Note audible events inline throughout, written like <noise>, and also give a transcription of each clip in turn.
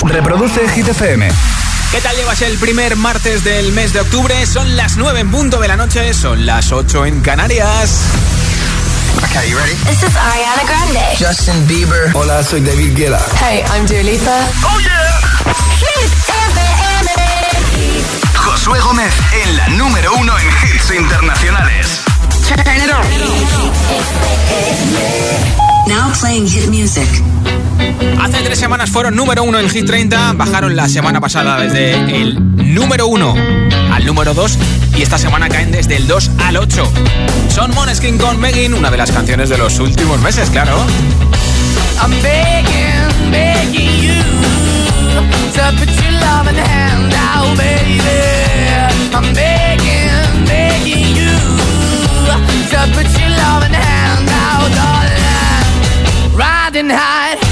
Reproduce Hit FM. ¿Qué tal llevas el primer martes del mes de octubre? Son las 9 en punto de la noche, son las 8 en Canarias. Okay, you ready? This is Ariana Grande. Justin Bieber. Hola, soy David Guetta. Hey, I'm Dua Lipa. Oh yeah. Hit FM. Josué Gómez en la número uno en hits internacionales. Turn it on. Now playing hit music. Hace tres semanas fueron número uno en Hit 30, bajaron la semana pasada desde el número uno al número 2 y esta semana caen desde el 2 al 8. Son Moneskin con Megan, una de las canciones de los últimos meses, claro. I'm begging, begging you to put your love in the hand out, baby. I'm begging, begging you to put your love in the hand out, darling. Riding high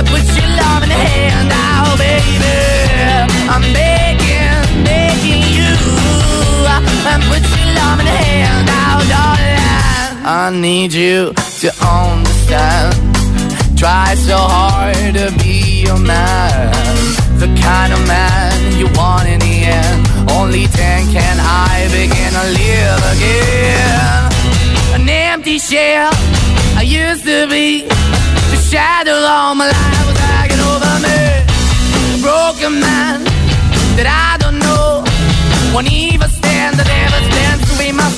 Uh, put your love in the hand out, baby. I'm begging, begging you. Uh, put your love in the hand out, darling. I need you to understand. Try so hard to be your man. The kind of man you want in the end. Only then can I begin to live again. An empty shell I used to be. The shadow all my life was hanging over me. A broken man that I don't know. Won't even stand, never stands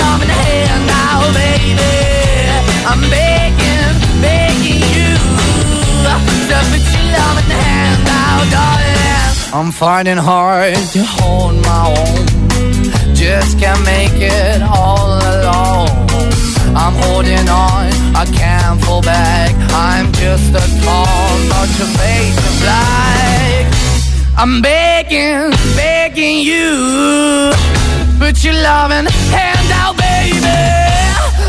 love hand now, baby. I'm begging, begging you put your love in the hand darling. I'm finding hard to hold my own. Just can't make it all alone. I'm holding on, I can't fall back. I'm just a call, not your face black. I'm begging, begging you. Put your loving hand out.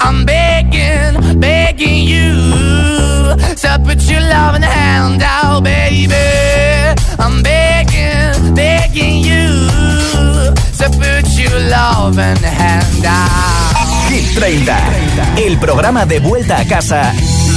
I'm begging, begging you. To put your loving hand out, baby. I'm begging, begging you. To put your loving hand out. Hit 30, el programa de vuelta a casa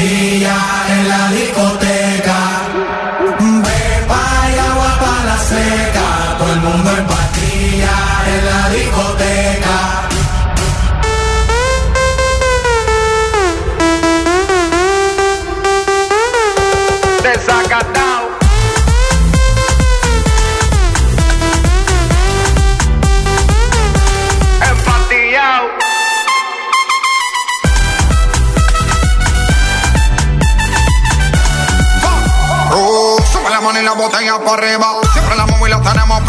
Mundo en patilla en la discoteca. Arriba. Siempre la móvil la tenemos.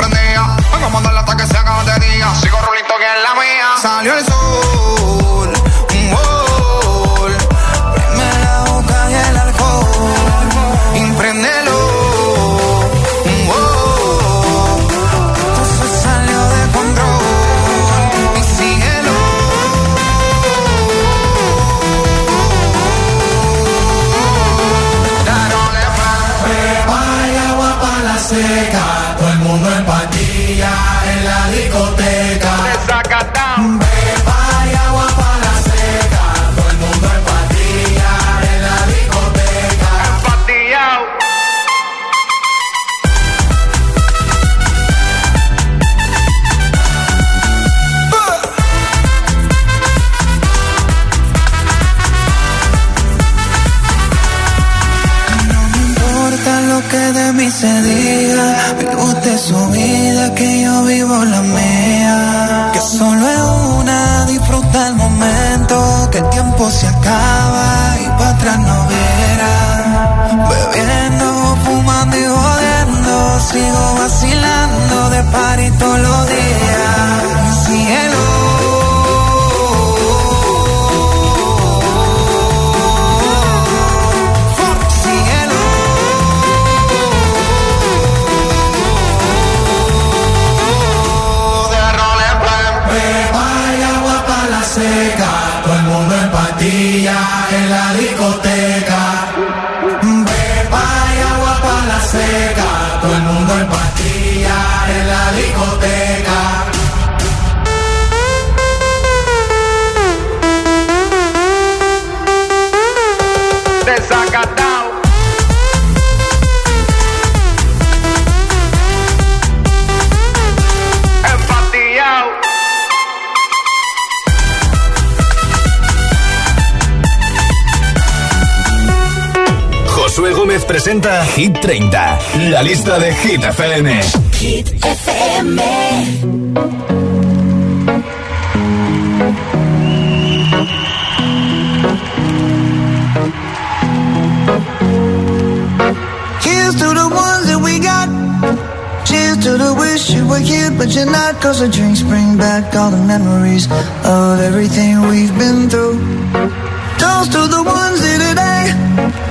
La lista de Hit FM. Hit FM. Here's to the ones that we got. Cheers to the wish you were here, but you're not. Cause the drinks bring back all the memories of everything we've been through. Toast to the ones here today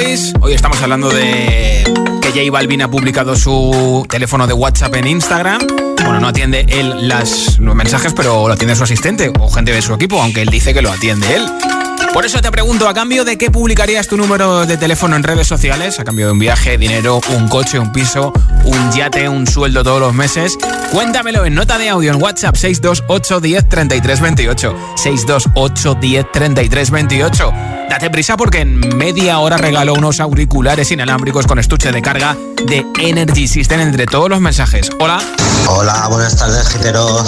5 con Memories. Hoy estamos hablando de que J Balvin ha publicado su teléfono de WhatsApp en Instagram. Bueno, no atiende él las, los mensajes, pero lo atiende su asistente o gente de su equipo, aunque él dice que lo atiende él. Por eso te pregunto, ¿a cambio de qué publicarías tu número de teléfono en redes sociales? ¿A cambio de un viaje, dinero, un coche, un piso, un yate, un sueldo todos los meses? Cuéntamelo en nota de audio en WhatsApp 628 10 33 28. 628 10 33 28. Date prisa porque en media hora regalo unos auriculares inalámbricos con estuche de carga de Energy System entre todos los mensajes. Hola. Hola, buenas tardes, Gitero.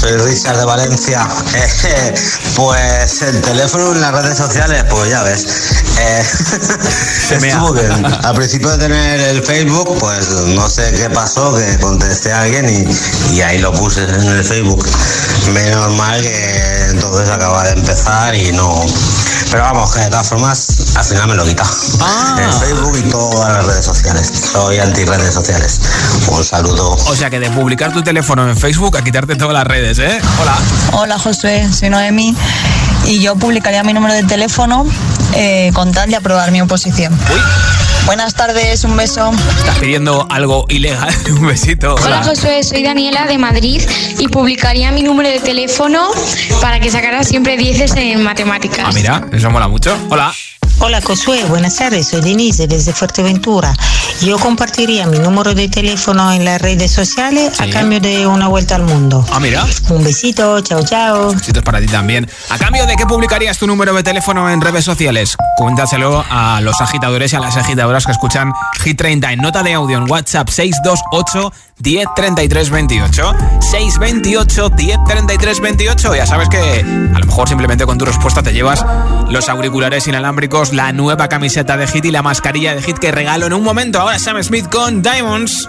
Soy Richard de Valencia. <laughs> pues el teléfono en las redes sociales, pues ya ves. Eh, <laughs> <laughs> estuvo bien. Al principio de tener el Facebook, pues no sé qué pasó, que contesté a alguien y, ahí lo puse en el Facebook. Menos mal que entonces acaba de empezar y no. Pero vamos, que de todas formas, al final me lo quita. Ah. En Facebook y todas las redes sociales. Soy anti redes sociales. Un saludo. O sea que de publicar tu teléfono en Facebook a quitarte todas las redes, ¿eh? Hola. Hola, Josué. Soy Noemi. Y yo publicaría mi número de teléfono eh, con tal de aprobar mi oposición. Uy. Buenas tardes, un beso. Estás pidiendo algo ilegal, <laughs> un besito. Hola. Josué, soy Daniela de Madrid y publicaría mi número de teléfono para que sacara siempre dieces en matemáticas. Ah, mira, eso mola mucho. Hola. Hola Josué, buenas tardes, soy Denise desde Fuerteventura. Yo compartiría mi número de teléfono en las redes sociales a cambio de una vuelta al mundo. Ah, mira. Un besito, chao, chao. Besitos para ti también. ¿A cambio de qué publicarías tu número de teléfono en redes sociales? Cuéntaselo a los agitadores y a las agitadoras que escuchan Hit 30 en nota de audio en WhatsApp 628 10 33 28. 628 10 33 28. Ya sabes que a lo mejor simplemente con tu respuesta te llevas los auriculares inalámbricos, la nueva camiseta de Hit y la mascarilla de Hit que regalo en un momento. Ahora Sam Smith con Diamonds.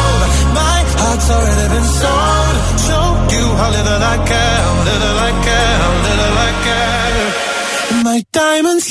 Already been sold. Show you how little I care, little I care, little I care. My diamonds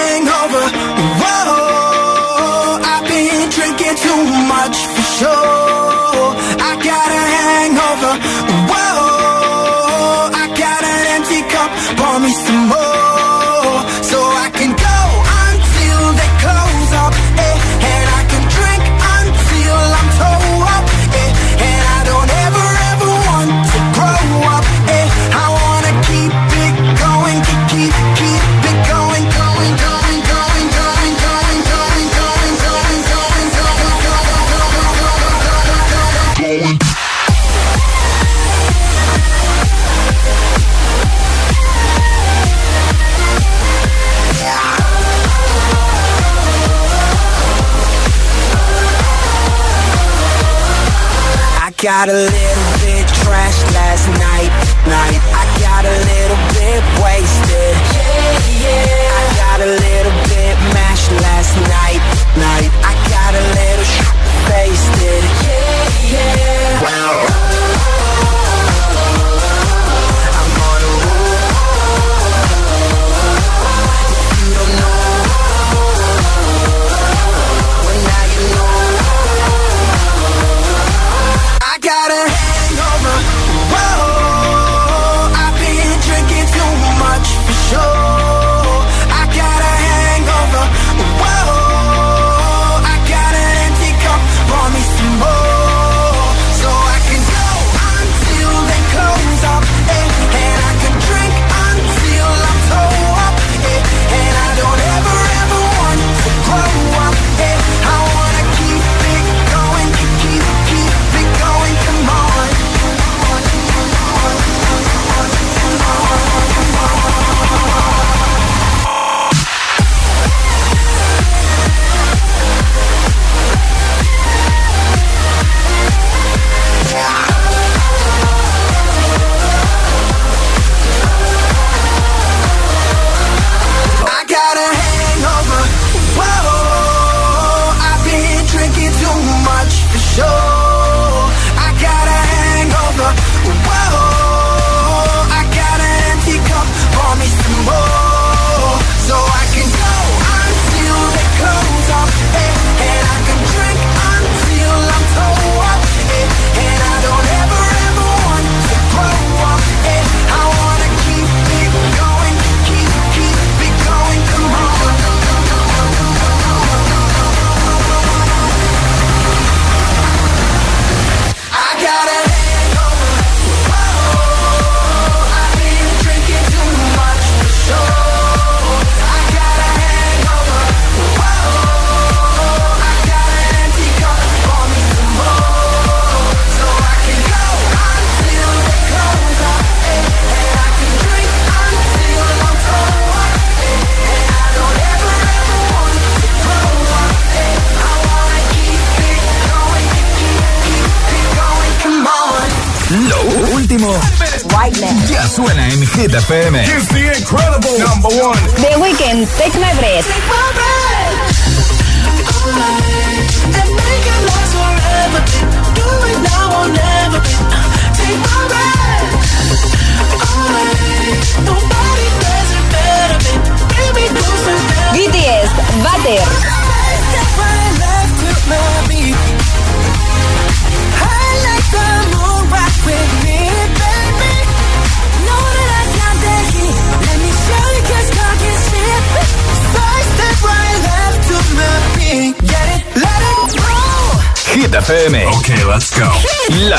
gotta live Hit FM. Here's the incredible number one. The Weekend, Take My Breath.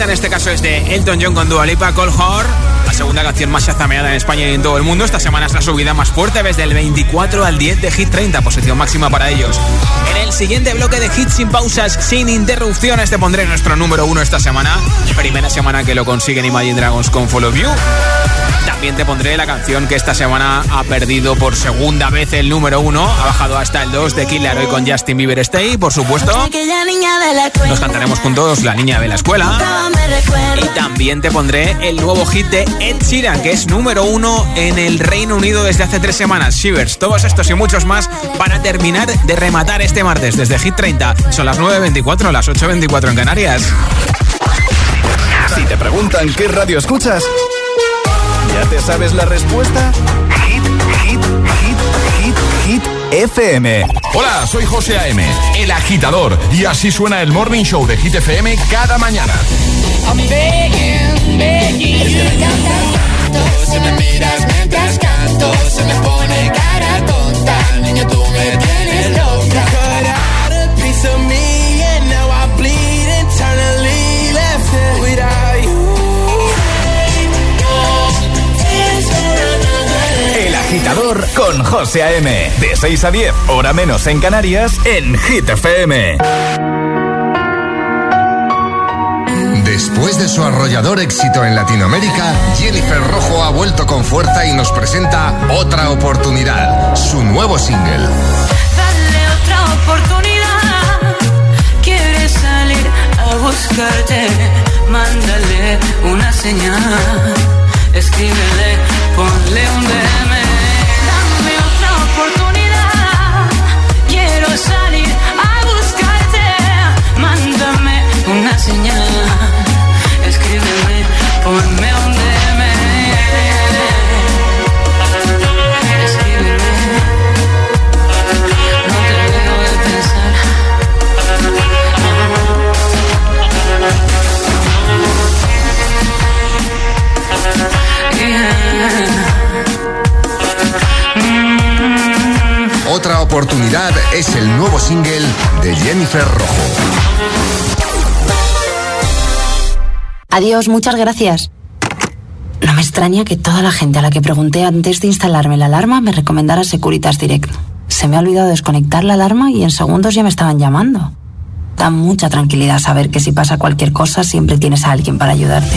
En Hit 30. En este caso es de Elton John con Dua Lipa, Call Horror. La segunda canción más chazameada en España y en todo el mundo. Esta semana es la subida más fuerte desde el 24 al 10 de Hit 30, posición máxima para ellos. En el siguiente bloque de hits sin pausas, sin interrupciones, te pondré nuestro número uno esta semana. Primera semana que lo consiguen Imagine Dragons con Follow You. También te pondré la canción que esta semana ha perdido por segunda vez el número uno. Ha bajado hasta el 2 de Killer hoy con Justin Bieber Stay, por supuesto. Nos cantaremos juntos La Niña de la Escuela. Y también te pondré el nuevo hit de Ed Sheeran, que es número uno en el Reino Unido desde hace tres semanas. Shivers, todos estos y muchos más para terminar de rematar este martes desde Hit 30. Son las 9.24, las 8.24 en Canarias. Si te preguntan qué radio escuchas ¿Ya te sabes la respuesta? Hit, hit, hit, hit, hit, FM. Hola, soy José A.M., el agitador, y así suena el Morning Show de Hit FM cada mañana. I'm begging, begging you. Si me miras mientras canto, se me José A.M. De 6 a 10, hora menos en Canarias, en Hit FM. Después de su arrollador éxito en Latinoamérica, Jennifer Rojo ha vuelto con fuerza y nos presenta Otra Oportunidad, su nuevo single. Dale otra oportunidad. Quieres salir a buscarte. Mándale una señal. Escríbele, ponle un DM. Salir a buscarte. Mándame una señal. Escríbeme, ponme un DM. Escríbeme. No te dejo de pensar. Otra Oportunidad es el nuevo single de Jennifer Rojo. Adiós, muchas gracias. No me extraña que toda la gente a la que pregunté antes de instalarme la alarma me recomendara Securitas Direct. Se me ha olvidado desconectar la alarma y en segundos ya me estaban llamando. Da mucha tranquilidad saber que si pasa cualquier cosa siempre tienes a alguien para ayudarte.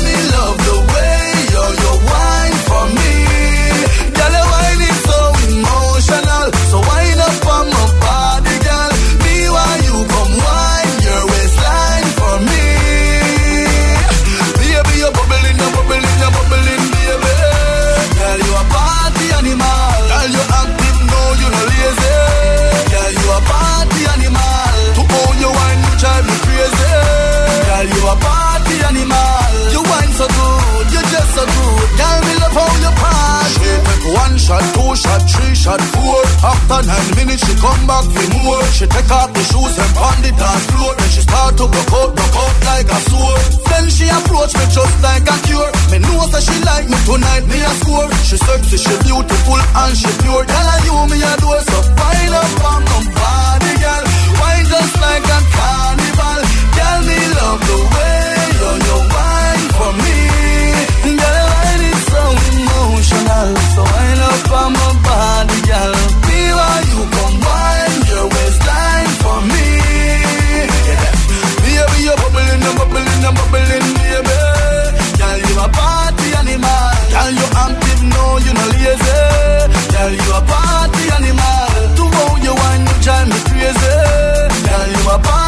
fell love the shot, two shot, three shot, four. After nine minutes, she come back for more. She take off the shoes and pound the dance floor. Then she start to broke out, broke out like a sword. Then she approach me just like a cure. Me know that she like me tonight, me a score. She sexy, she beautiful and she pure. Girl, I you me a do so fine up on my body, girl. Wine just like a carnival. Girl, me love the way you you wine for me. Girl, emotional. So wine up on my body, girl. While you come wine your waistline for me. Baby, you're bubbling, you're bubbling, you're bubbling, baby. Girl, you a party animal. Girl, you active, no, you no lazy. Girl, you a party animal. To how you wine, you drive me crazy. Girl, you a party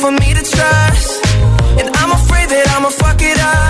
For me to trust. And I'm afraid that I'ma fuck it up.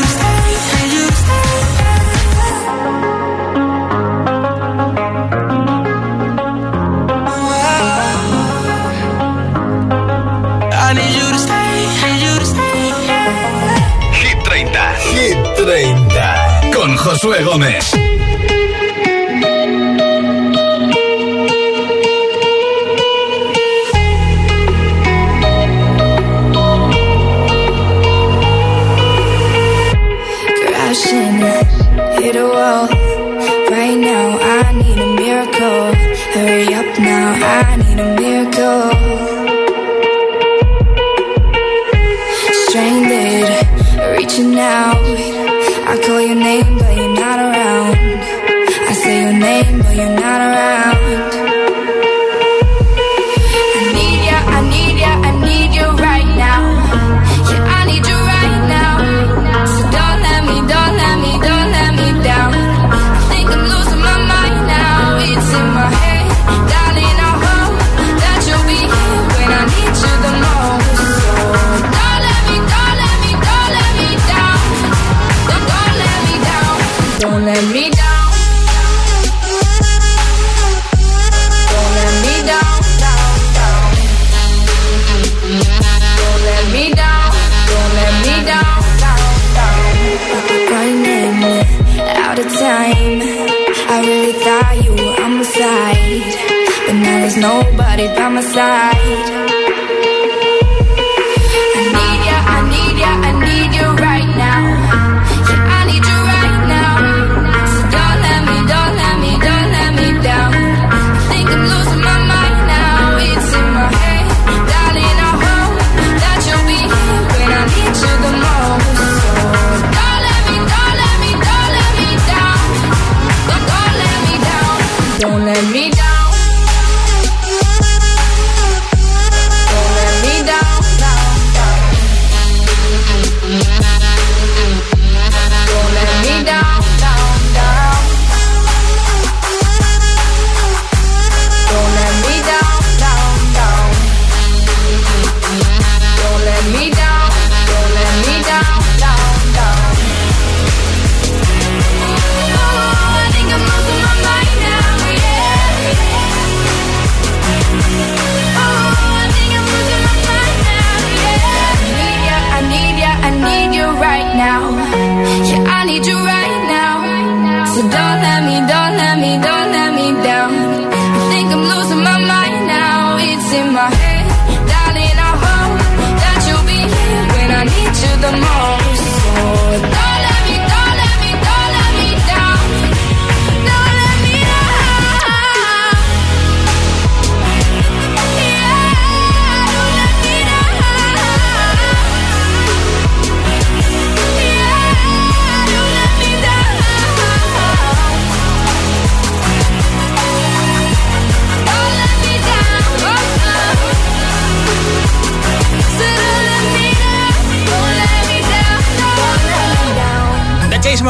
30. Con Josué Gómez. I need a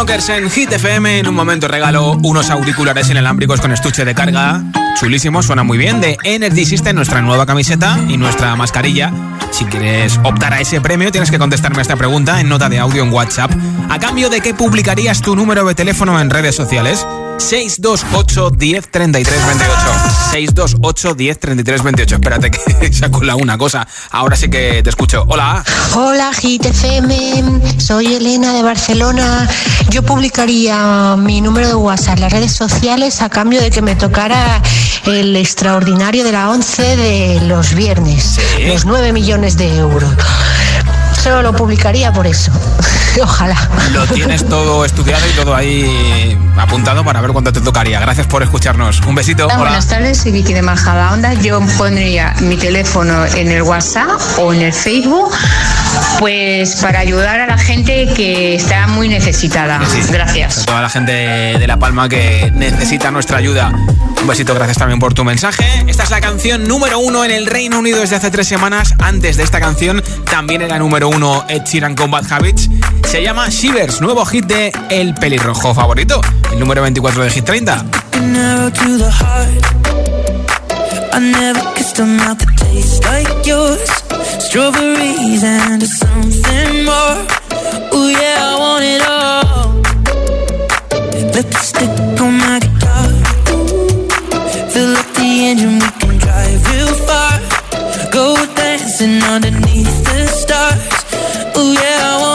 En Hit FM. En un momento regalo unos auriculares inalámbricos con estuche de carga. Chulísimo, suena muy bien. De Energy System, nuestra nueva camiseta y nuestra mascarilla. Si quieres optar a ese premio, tienes que contestarme esta pregunta en nota de audio en WhatsApp. ¿A cambio de qué publicarías tu número de teléfono en redes sociales? 628 10 33 28. 628 10 33 28. Espérate que <laughs> saco la una cosa. Ahora sí que te escucho. Hola. Hola, Hit FM. Soy Elena de Barcelona. Yo publicaría mi número de WhatsApp en las redes sociales a cambio de que me tocara el extraordinario de la 11 de los viernes. Los 9 millones de euros. Solo lo publicaría por eso. <laughs> Ojalá. Lo tienes todo estudiado y todo ahí apuntado para ver cuánto te tocaría. Gracias por escucharnos. Un besito. Hola, Buenas tardes, soy Vicky de Majada Onda. Yo pondría mi teléfono en el WhatsApp o en el Facebook, pues para ayudar a la gente que está muy necesitada. Gracias. A toda la gente de La Palma que necesita nuestra ayuda. Un besito, gracias también por tu mensaje. Esta es la canción número uno en el Reino Unido desde hace tres semanas. Antes de esta canción también era número uno Ed Sheeran Combat Habits. Se llama Shivers, nuevo hit de El Pelirrojo favorito, el número 24 de Hit 30. I never kissed a mouth that tastes like yours. Strawberries and something more. Oh yeah, I want it all. Lipstick on my guitar. Fill up the engine, we can drive real far. Go dancing underneath the stars. Yeah,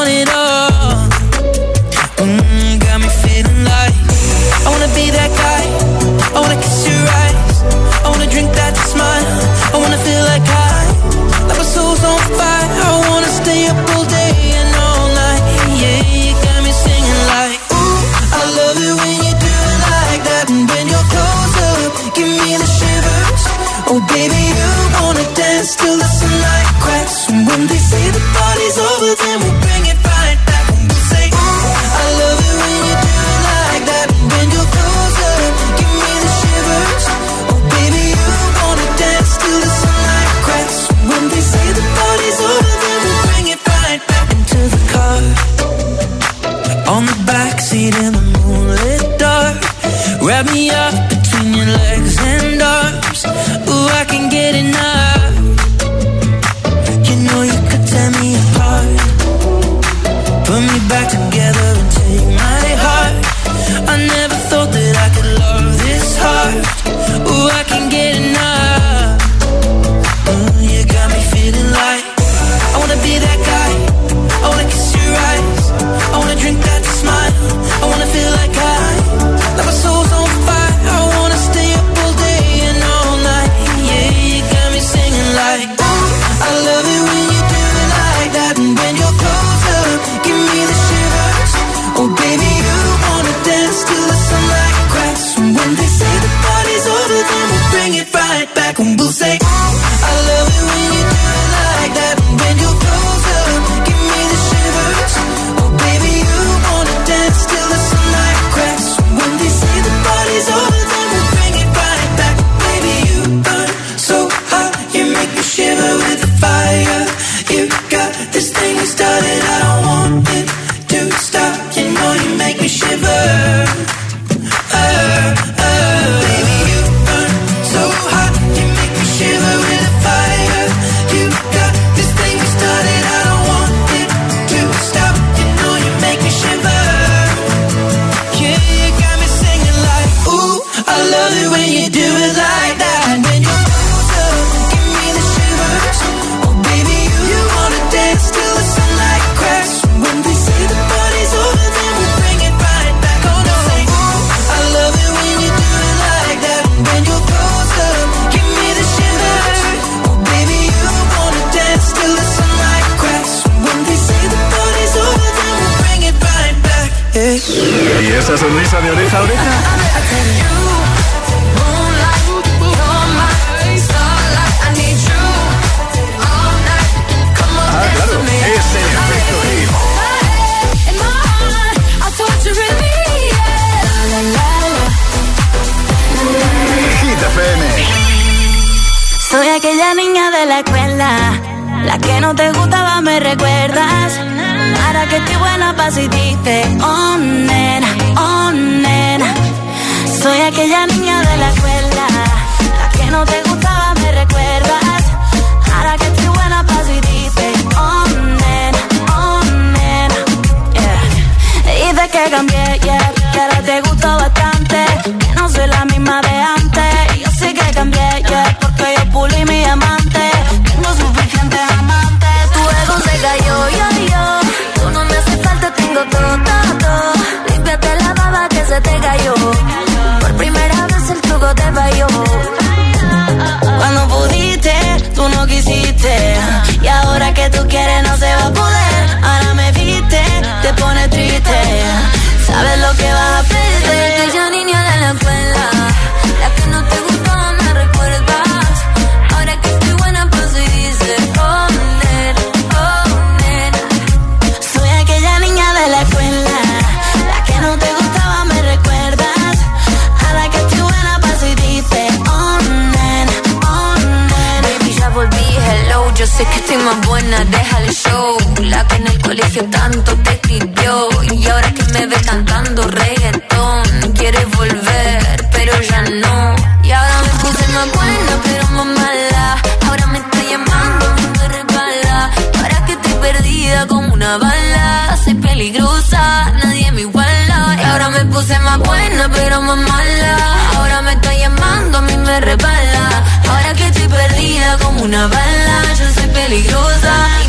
fingió tanto, te escribió y ahora que me ve cantando reggaetón, quiere volver, pero ya no. Y ahora me puse más buena, pero más mala. Ahora me está llamando, me regala. Para que estoy perdida como una bala, soy peligrosa, nadie me iguala. Y ahora me puse más buena, pero más mala. Ahora me está llamando, a mí me repala. Ahora que estoy perdida como una bala, yo soy peligrosa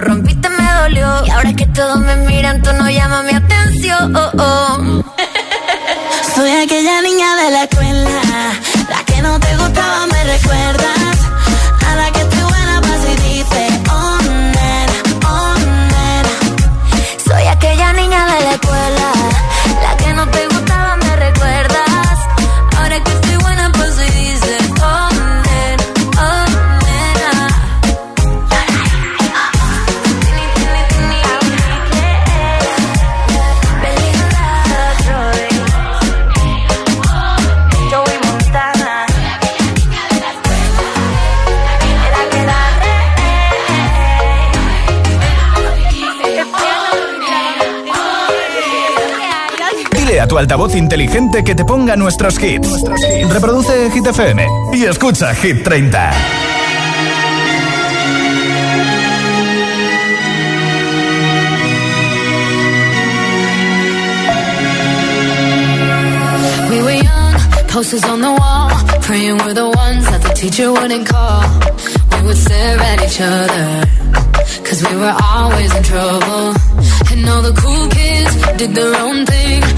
Rompiste, me dolió. Y ahora que todos me miran, tú no llamas mi atención. Oh, <laughs> oh. Soy aquella niña altavoz inteligente que te ponga nuestros hits. Reproduce Hit FM y escucha Hit 30. We were young, posters on the wall, praying we're the ones that the teacher wouldn't call. We would stare at each other. Cause we were always in trouble. And all the cool kids did their own thing.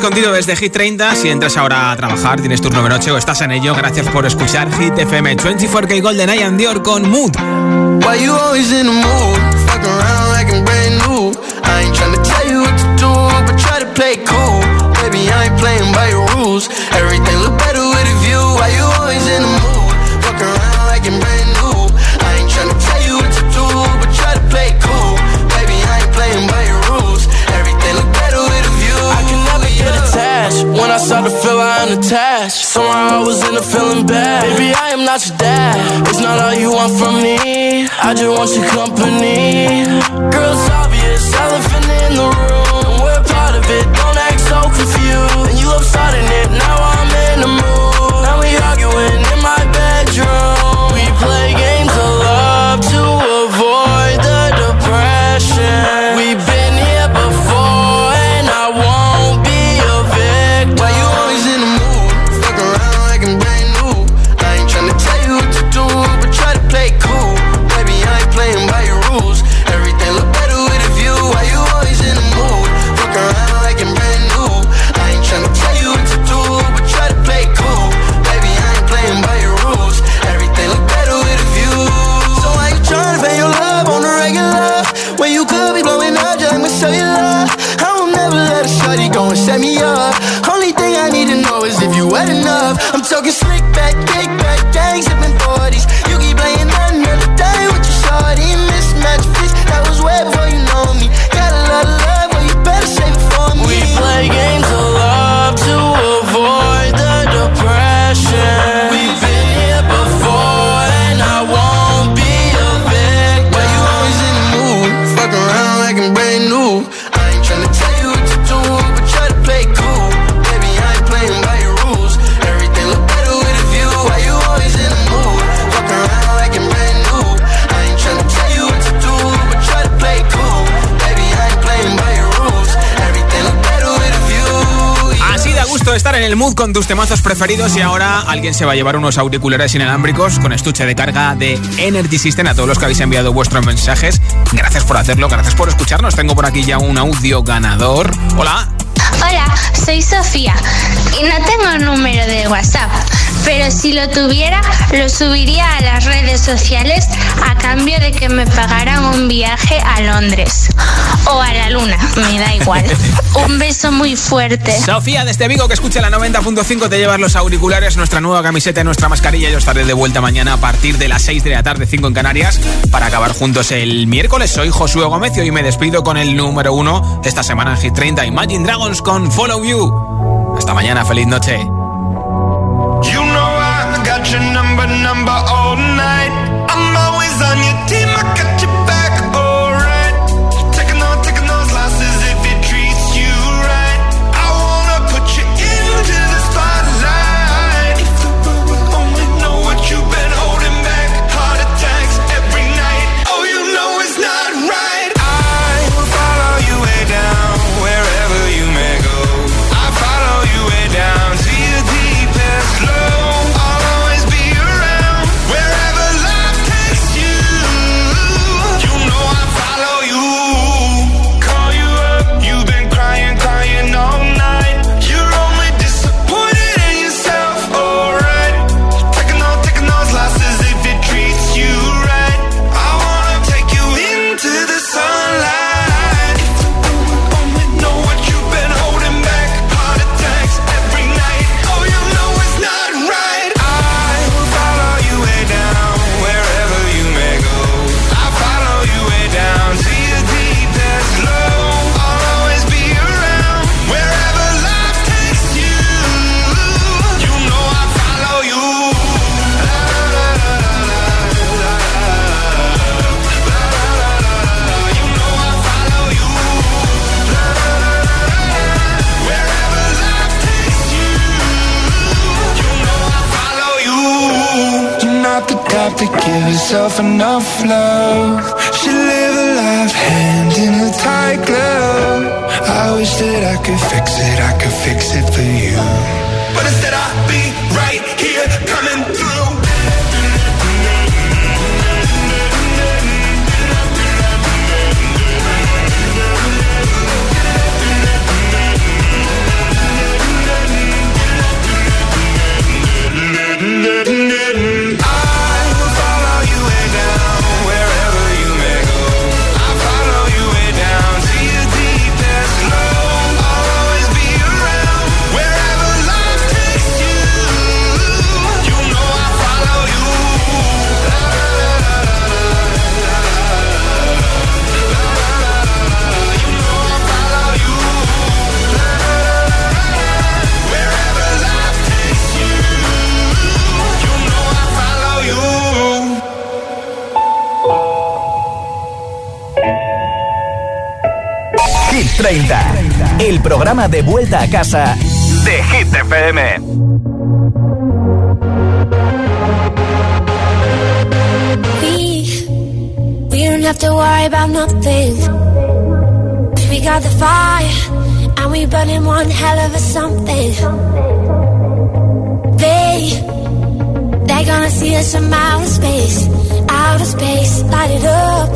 Escondido desde Hit 30. Si entras ahora a trabajar, tienes turno de noche o estás en ello, gracias por escuchar Hit FM 24K Golden Eye and Dior con Mood. You always in tell you start to feel I am attached, somehow I was in a feeling bad. Baby, I am not your dad. It's not all you want from me. I just want your company. Girl, it's obvious, elephant in the room. We're part of it. Don't act so confused. And you love starting it. Now mood con tus temazos preferidos y ahora alguien se va a llevar unos auriculares inalámbricos con estuche de carga de Energy System a todos los que habéis enviado vuestros mensajes. Gracias por hacerlo, gracias por escucharnos. Tengo por aquí ya un audio ganador. Hola. Hola, soy Sofía y no tengo número de WhatsApp, pero si lo tuviera lo subiría a las redes sociales a cambio de que me pagaran un viaje a Londres o a la luna, me da igual. <laughs> Un beso muy fuerte. Sofía, desde Vigo, que escucha la 90.5, te llevas los auriculares, nuestra nueva camiseta y nuestra mascarilla. Yo estaré de vuelta mañana a partir de las 6 de la tarde, 5 en Canarias, para acabar juntos el miércoles. Soy Josué Gómez y hoy me despido con el número uno esta semana en Hit 30, Imagine Dragons con Follow You. Hasta mañana, feliz noche. enough love. programa de vuelta a casa de Hit FM. We, we don't have to worry about nothing. We got the fire, and we burning one hell of a something. They, they're gonna see us from outer space, outer space, light it up.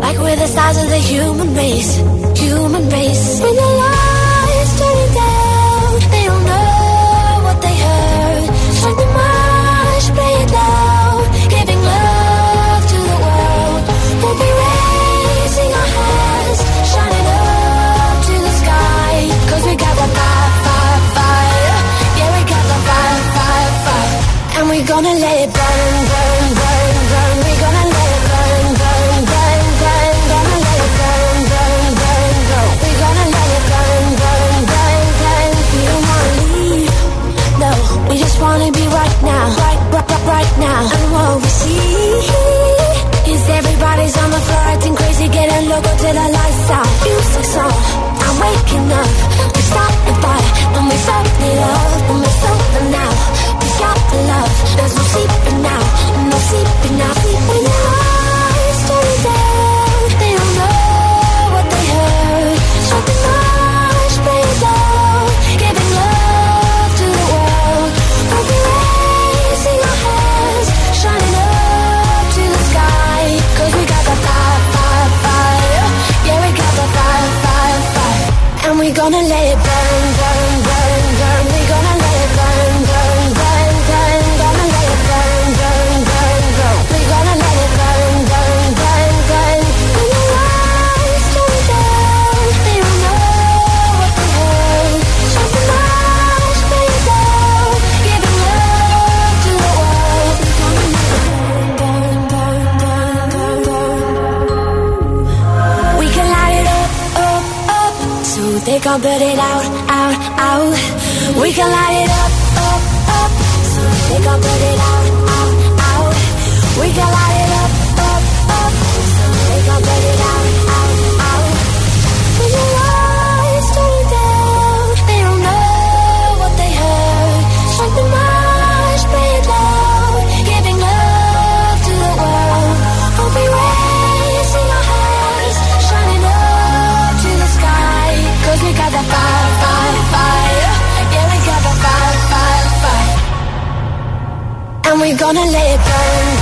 Like we're the size of the human race. human race. When the lights turning down, they don't know what they heard. Strike the march, play it loud, giving love to the world. We'll be raising our hands, shining up to the sky. Cause we got the fire, fire, fire. Yeah, we got the fire, fire, fire. And we're gonna let it burn. 하려고 till the lights out music song I'm waking up. We stop the fire when we fuck it up when we fuck it now. We got the love. There's no sleeping now. No sleeping now. gonna burn it out, out, out. We can light it up. gonna let it burn.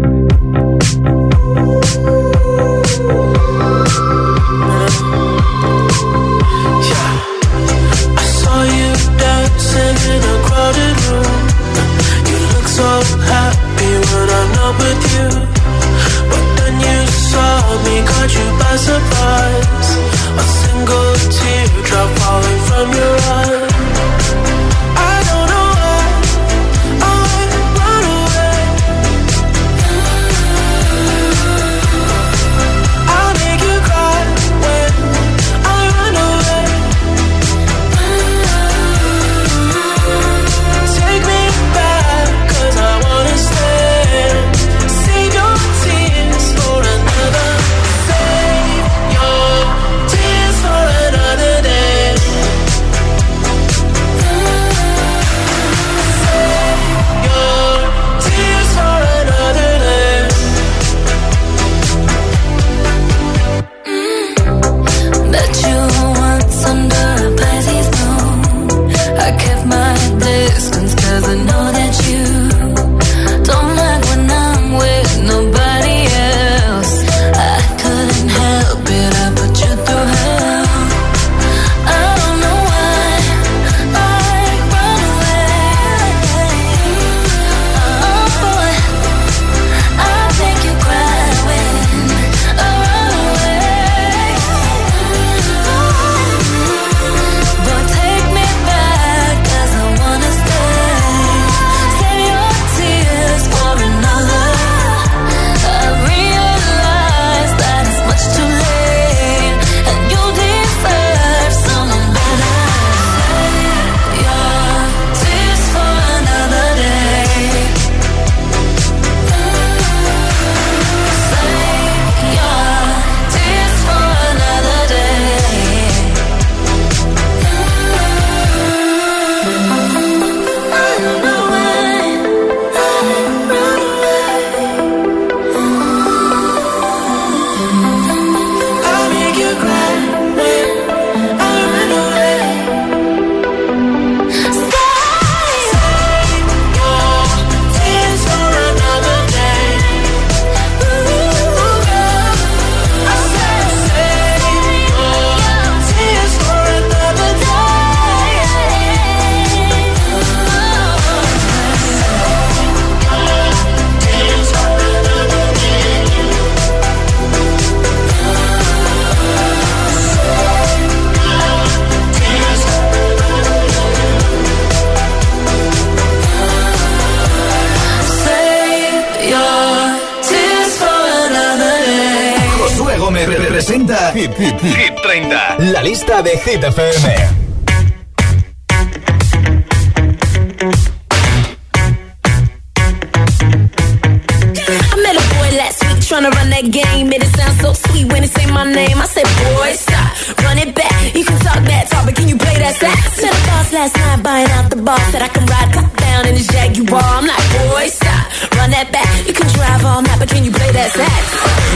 that game. and it sound so sweet when it say my name. I said, boy, stop, run it back. You can talk that talk, but can you play that sax? Met the boss last night buying out the bar. Said I can ride top down in his Jaguar. I'm like, boy, stop, run that back. You can drive all night, but can you play that sax?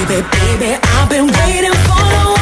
Baby, baby, I've been waiting for